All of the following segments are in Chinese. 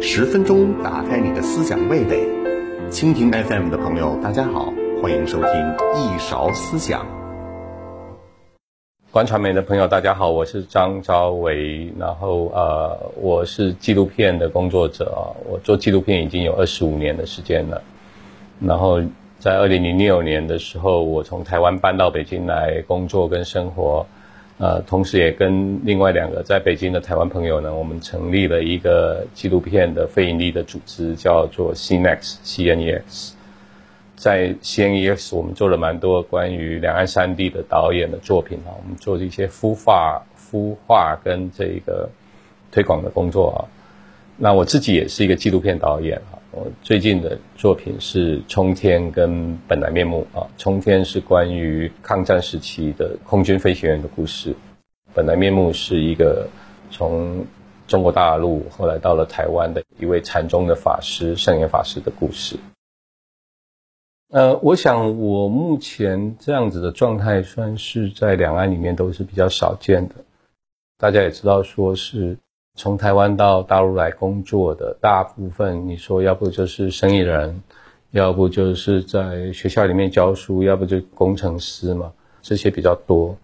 十分钟打开你的思想味蕾，蜻蜓 FM 的朋友，大家好，欢迎收听一勺思想。观传媒的朋友，大家好，我是张昭维，然后呃，我是纪录片的工作者，我做纪录片已经有二十五年的时间了，然后在二零零六年的时候，我从台湾搬到北京来工作跟生活。呃，同时也跟另外两个在北京的台湾朋友呢，我们成立了一个纪录片的非盈利的组织，叫做 CNEX CNEX。在 CNEX，我们做了蛮多关于两岸三地的导演的作品啊，我们做了一些孵化、孵化跟这个推广的工作啊。那我自己也是一个纪录片导演啊。我最近的作品是《冲天》跟《本来面目》啊，《冲天》是关于抗战时期的空军飞行员的故事，《本来面目》是一个从中国大陆后来到了台湾的一位禅宗的法师圣严法师的故事。呃，我想我目前这样子的状态，算是在两岸里面都是比较少见的。大家也知道，说是。从台湾到大陆来工作的大部分，你说要不就是生意人，要不就是在学校里面教书，要不就工程师嘛，这些比较多。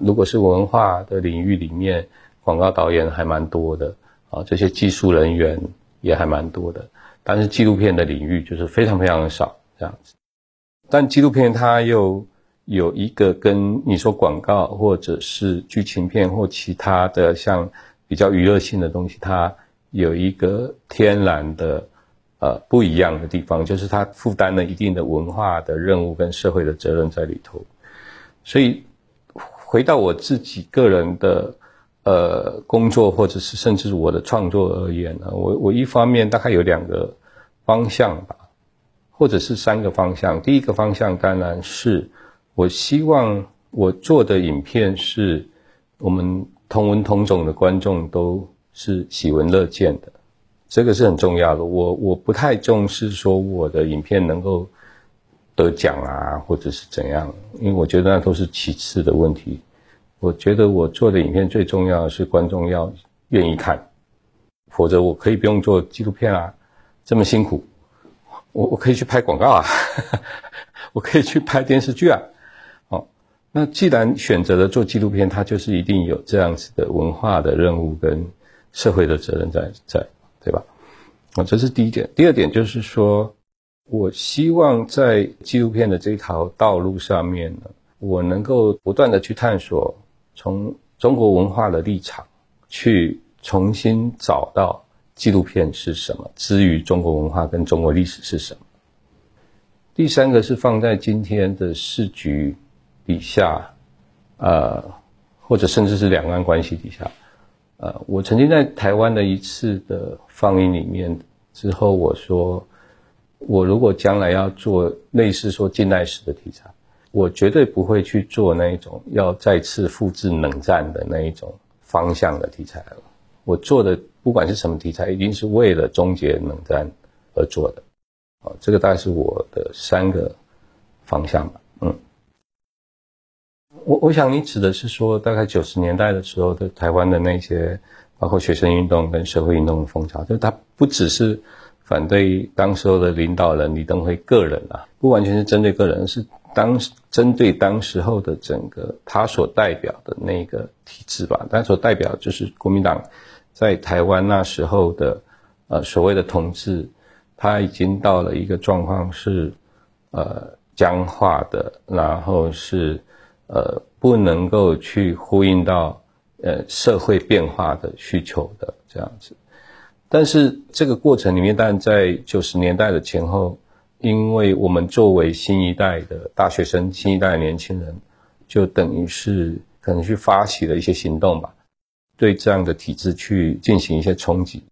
如果是文化的领域里面，广告导演还蛮多的啊，这些技术人员也还蛮多的。但是纪录片的领域就是非常非常的少这样子。但纪录片它又有一个跟你说广告或者是剧情片或其他的像。比较娱乐性的东西，它有一个天然的呃不一样的地方，就是它负担了一定的文化的任务跟社会的责任在里头。所以回到我自己个人的呃工作，或者是甚至我的创作而言呢，我我一方面大概有两个方向吧，或者是三个方向。第一个方向当然是我希望我做的影片是我们。同文同种的观众都是喜闻乐见的，这个是很重要的。我我不太重视说我的影片能够得奖啊，或者是怎样，因为我觉得那都是其次的问题。我觉得我做的影片最重要的是观众要愿意看，否则我可以不用做纪录片啊，这么辛苦，我我可以去拍广告啊，我可以去拍电视剧啊。那既然选择了做纪录片，它就是一定有这样子的文化的任务跟社会的责任在在，对吧？啊，这是第一点。第二点就是说，我希望在纪录片的这条道路上面呢，我能够不断的去探索，从中国文化的立场去重新找到纪录片是什么，之于中国文化跟中国历史是什么。第三个是放在今天的市局。底下，呃，或者甚至是两岸关系底下，呃，我曾经在台湾的一次的放映里面之后，我说，我如果将来要做类似说近代史的题材，我绝对不会去做那一种要再次复制冷战的那一种方向的题材了。我做的不管是什么题材，一定是为了终结冷战而做的。啊，这个大概是我的三个方向吧。嗯。我我想你指的是说，大概九十年代的时候的台湾的那些，包括学生运动跟社会运动的风潮，就是它不只是反对当时候的领导人李登辉个人啊，不完全是针对个人，是当针对当时候的整个他所代表的那个体制吧。他所代表就是国民党在台湾那时候的呃所谓的统治，他已经到了一个状况是呃僵化的，然后是。呃，不能够去呼应到呃社会变化的需求的这样子，但是这个过程里面，但在九十年代的前后，因为我们作为新一代的大学生、新一代的年轻人，就等于是可能去发起了一些行动吧，对这样的体制去进行一些冲击，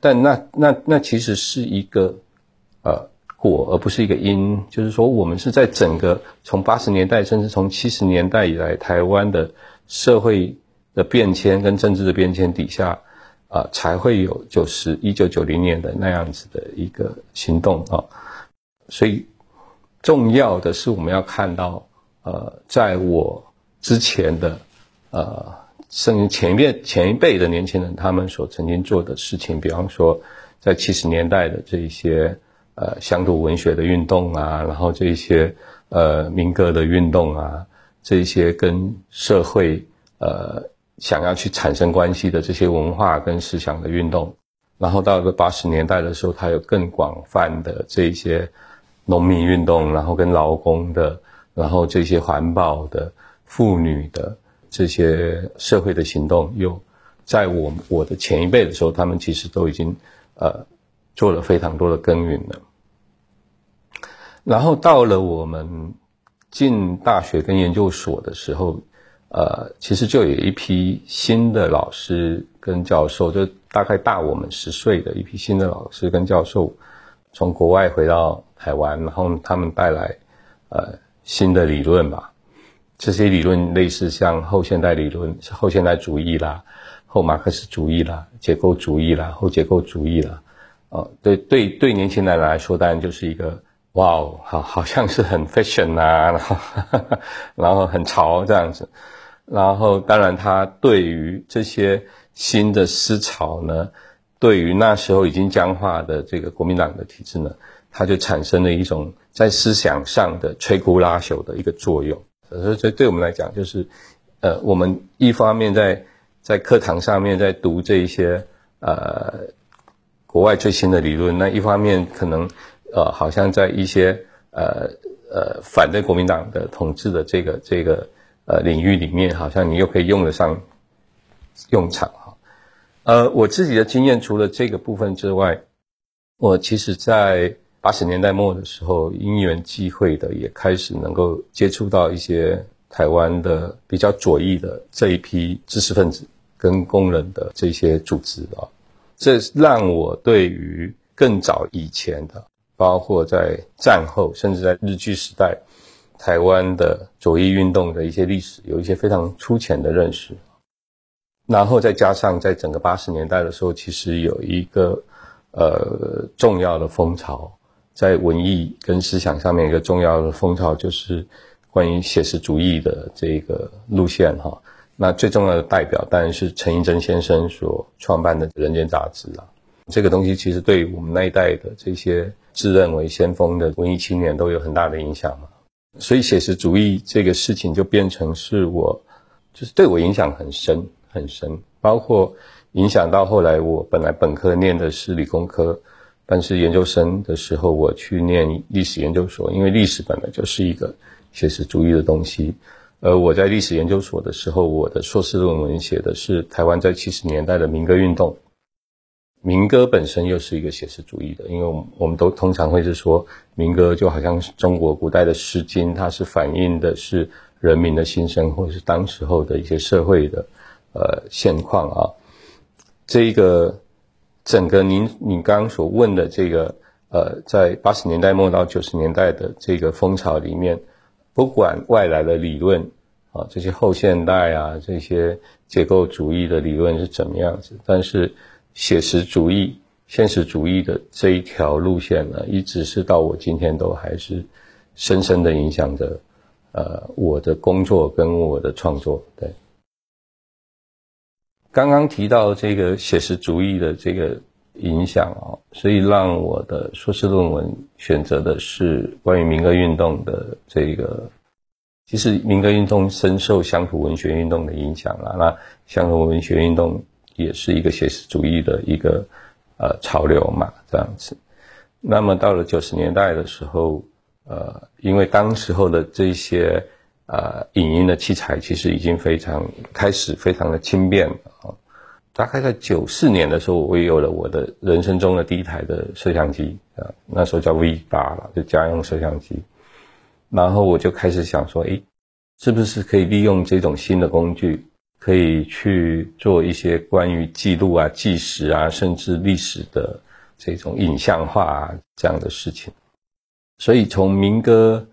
但那那那其实是一个呃。果而不是一个因，就是说，我们是在整个从八十年代，甚至从七十年代以来，台湾的社会的变迁跟政治的变迁底下，啊，才会有九十一九九零年的那样子的一个行动啊。所以，重要的是我们要看到，呃，在我之前的呃甚至前一辈前一辈的年轻人他们所曾经做的事情，比方说在七十年代的这一些呃乡土文学的运动啊，然后这些呃民歌的运动啊，这些跟社会呃想要去产生关系的这些文化跟思想的运动，然后到了八十年代的时候，它有更广泛的这一些农民运动，然后跟劳工的，然后这些环保的、妇女的。这些社会的行动，又在我我的前一辈的时候，他们其实都已经呃做了非常多的耕耘了。然后到了我们进大学跟研究所的时候，呃，其实就有一批新的老师跟教授，就大概大我们十岁的一批新的老师跟教授，从国外回到台湾，然后他们带来呃新的理论吧。这些理论类似像后现代理论、后现代主义啦、后马克思主义啦、结构主义啦、后结构主义啦，哦，对对对，年轻人来说当然就是一个哇哦，好好像是很 fashion 啊，然后然后很潮这样子，然后当然他对于这些新的思潮呢，对于那时候已经僵化的这个国民党的体制呢，它就产生了一种在思想上的摧枯拉朽的一个作用。所以，这对我们来讲，就是，呃，我们一方面在在课堂上面在读这一些呃国外最新的理论，那一方面可能呃好像在一些呃呃反对国民党的统治的这个这个呃领域里面，好像你又可以用得上用场哈。呃，我自己的经验除了这个部分之外，我其实在。八十年代末的时候，因缘际会的也开始能够接触到一些台湾的比较左翼的这一批知识分子跟工人的这些组织啊，这让我对于更早以前的，包括在战后甚至在日据时代，台湾的左翼运动的一些历史有一些非常粗浅的认识。然后再加上在整个八十年代的时候，其实有一个呃重要的风潮。在文艺跟思想上面一个重要的风潮，就是关于写实主义的这个路线哈。那最重要的代表当然是陈寅真先生所创办的《人间》杂志啊。这个东西其实对我们那一代的这些自认为先锋的文艺青年都有很大的影响嘛。所以写实主义这个事情就变成是我，就是对我影响很深很深，包括影响到后来我本来本科念的是理工科。但是研究生的时候，我去念历史研究所，因为历史本来就是一个写实主义的东西。而我在历史研究所的时候，我的硕士论文写的是台湾在七十年代的民歌运动。民歌本身又是一个写实主义的，因为我们我们都通常会是说，民歌就好像是中国古代的诗经，它是反映的是人民的心声，或者是当时候的一些社会的呃现况啊。这一个。整个您你刚刚所问的这个，呃，在八十年代末到九十年代的这个风潮里面，不管外来的理论啊，这些后现代啊，这些结构主义的理论是怎么样子，但是写实主义、现实主义的这一条路线呢，一直是到我今天都还是深深的影响着，呃，我的工作跟我的创作，对。刚刚提到这个写实主义的这个影响啊，所以让我的硕士论文选择的是关于民歌运动的这个。其实民歌运动深受乡土文学运动的影响了，那乡土文学运动也是一个写实主义的一个呃潮流嘛，这样子。那么到了九十年代的时候，呃，因为当时候的这些。呃，影音的器材其实已经非常开始，非常的轻便啊。大概在九四年的时候，我也有了我的人生中的第一台的摄像机啊，那时候叫 V 八了，就家用摄像机。然后我就开始想说，诶，是不是可以利用这种新的工具，可以去做一些关于记录啊、纪实啊，甚至历史的这种影像化啊这样的事情。所以从民歌。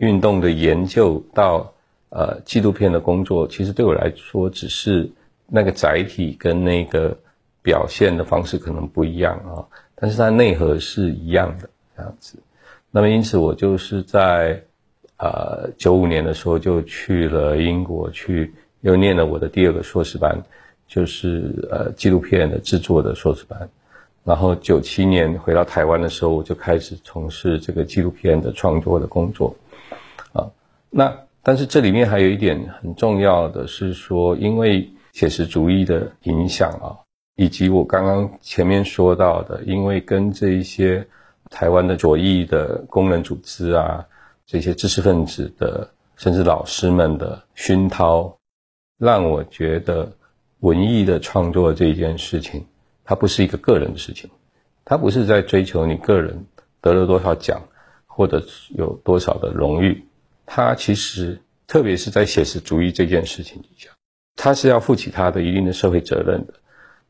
运动的研究到呃纪录片的工作，其实对我来说只是那个载体跟那个表现的方式可能不一样啊，但是它内核是一样的这样子。那么因此我就是在呃九五年的时候就去了英国去又念了我的第二个硕士班，就是呃纪录片的制作的硕士班。然后九七年回到台湾的时候，我就开始从事这个纪录片的创作的工作。啊，那但是这里面还有一点很重要的是说，因为写实主义的影响啊，以及我刚刚前面说到的，因为跟这一些台湾的左翼的工人组织啊，这些知识分子的，甚至老师们的熏陶，让我觉得文艺的创作这件事情，它不是一个个人的事情，它不是在追求你个人得了多少奖或者有多少的荣誉，它其实特别是在写实主义这件事情底下。他是要负起他的一定的社会责任的，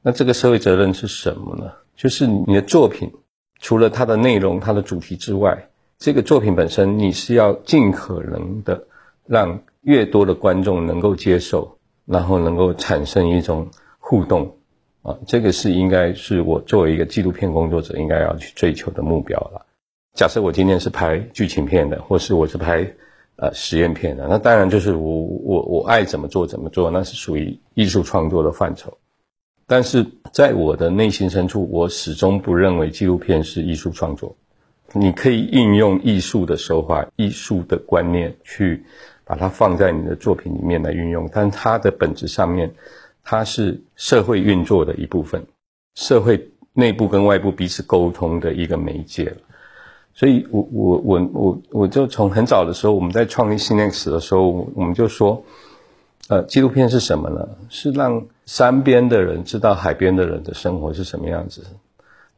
那这个社会责任是什么呢？就是你的作品除了它的内容、它的主题之外，这个作品本身你是要尽可能的让越多的观众能够接受，然后能够产生一种互动啊，这个是应该是我作为一个纪录片工作者应该要去追求的目标了。假设我今天是拍剧情片的，或是我是拍。呃，实验片的那当然就是我我我爱怎么做怎么做，那是属于艺术创作的范畴。但是在我的内心深处，我始终不认为纪录片是艺术创作。你可以运用艺术的手法、艺术的观念去把它放在你的作品里面来运用，但它的本质上面，它是社会运作的一部分，社会内部跟外部彼此沟通的一个媒介了。所以，我我我我我就从很早的时候，我们在创立 Cinex 的时候，我们就说，呃，纪录片是什么呢？是让山边的人知道海边的人的生活是什么样子，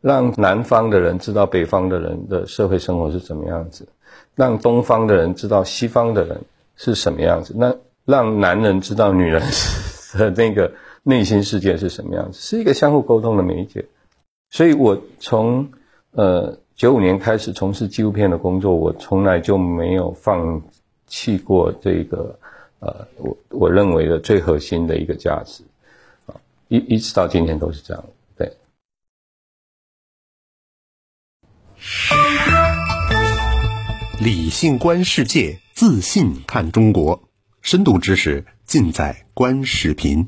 让南方的人知道北方的人的社会生活是怎么样子，让东方的人知道西方的人是什么样子，那让男人知道女人的那个内心世界是什么样子，是一个相互沟通的媒介。所以我从呃。九五年开始从事纪录片的工作，我从来就没有放弃过这个，呃，我我认为的最核心的一个价值，啊，一一直到今天都是这样，对。理性观世界，自信看中国，深度知识尽在观视频。